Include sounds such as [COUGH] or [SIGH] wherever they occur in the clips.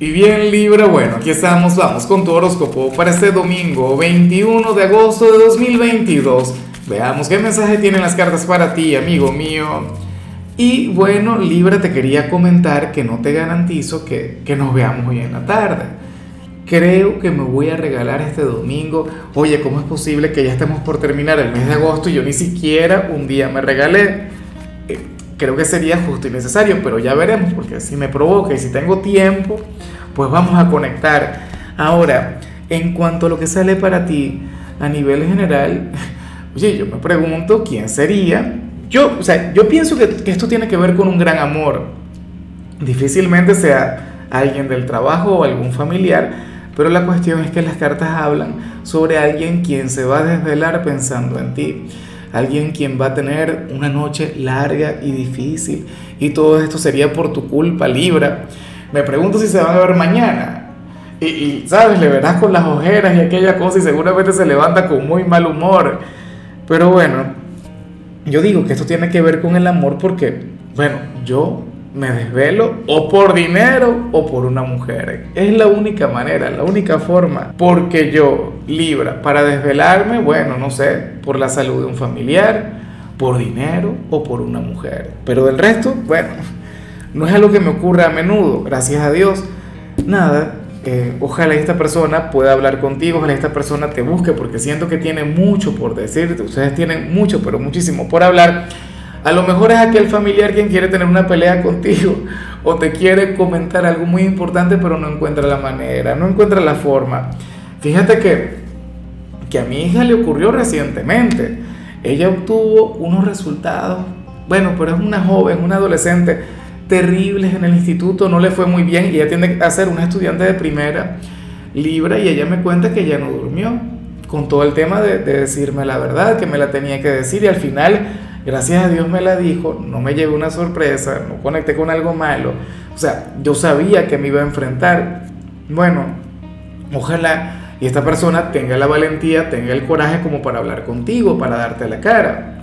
Y bien Libra, bueno, aquí estamos, vamos con tu horóscopo para este domingo 21 de agosto de 2022. Veamos qué mensaje tienen las cartas para ti, amigo mío. Y bueno, Libra, te quería comentar que no te garantizo que, que nos veamos hoy en la tarde. Creo que me voy a regalar este domingo. Oye, ¿cómo es posible que ya estemos por terminar el mes de agosto y yo ni siquiera un día me regalé? Creo que sería justo y necesario, pero ya veremos, porque si me provoca y si tengo tiempo, pues vamos a conectar. Ahora, en cuanto a lo que sale para ti a nivel general, [LAUGHS] oye, yo me pregunto quién sería. Yo, o sea, yo pienso que, que esto tiene que ver con un gran amor. Difícilmente sea alguien del trabajo o algún familiar, pero la cuestión es que las cartas hablan sobre alguien quien se va a desvelar pensando en ti alguien quien va a tener una noche larga y difícil. Y todo esto sería por tu culpa, Libra. Me pregunto si se van a ver mañana. Y, sabes, le verás con las ojeras y aquella cosa y seguramente se levanta con muy mal humor. Pero bueno, yo digo que esto tiene que ver con el amor porque, bueno, yo me desvelo o por dinero o por una mujer. Es la única manera, la única forma. Porque yo, Libra, para desvelarme, bueno, no sé, por la salud de un familiar, por dinero o por una mujer. Pero del resto, bueno, [LAUGHS] no es algo que me ocurra a menudo, gracias a Dios. Nada, eh, ojalá esta persona pueda hablar contigo, ojalá esta persona te busque, porque siento que tiene mucho por decirte. Ustedes tienen mucho, pero muchísimo por hablar. A lo mejor es aquel familiar quien quiere tener una pelea contigo o te quiere comentar algo muy importante pero no encuentra la manera, no encuentra la forma. Fíjate que, que a mi hija le ocurrió recientemente. Ella obtuvo unos resultados, bueno, pero es una joven, una adolescente, terribles en el instituto, no le fue muy bien y ella tiene que ser una estudiante de primera libra y ella me cuenta que ella no durmió con todo el tema de decirme la verdad, que me la tenía que decir y al final Gracias a Dios me la dijo, no me llevé una sorpresa, no conecté con algo malo. O sea, yo sabía que me iba a enfrentar. Bueno, ojalá y esta persona tenga la valentía, tenga el coraje como para hablar contigo, para darte la cara.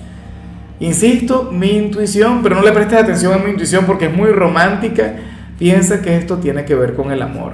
Insisto, mi intuición, pero no le prestes atención a mi intuición porque es muy romántica, piensa que esto tiene que ver con el amor.